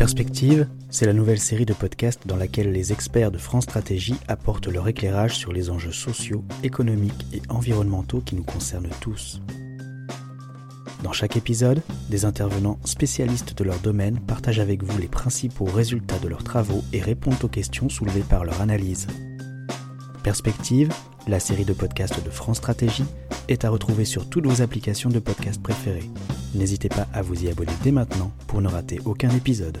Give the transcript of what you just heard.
Perspective, c'est la nouvelle série de podcasts dans laquelle les experts de France Stratégie apportent leur éclairage sur les enjeux sociaux, économiques et environnementaux qui nous concernent tous. Dans chaque épisode, des intervenants spécialistes de leur domaine partagent avec vous les principaux résultats de leurs travaux et répondent aux questions soulevées par leur analyse. Perspective, la série de podcasts de France Stratégie, est à retrouver sur toutes vos applications de podcast préférées. N'hésitez pas à vous y abonner dès maintenant pour ne rater aucun épisode.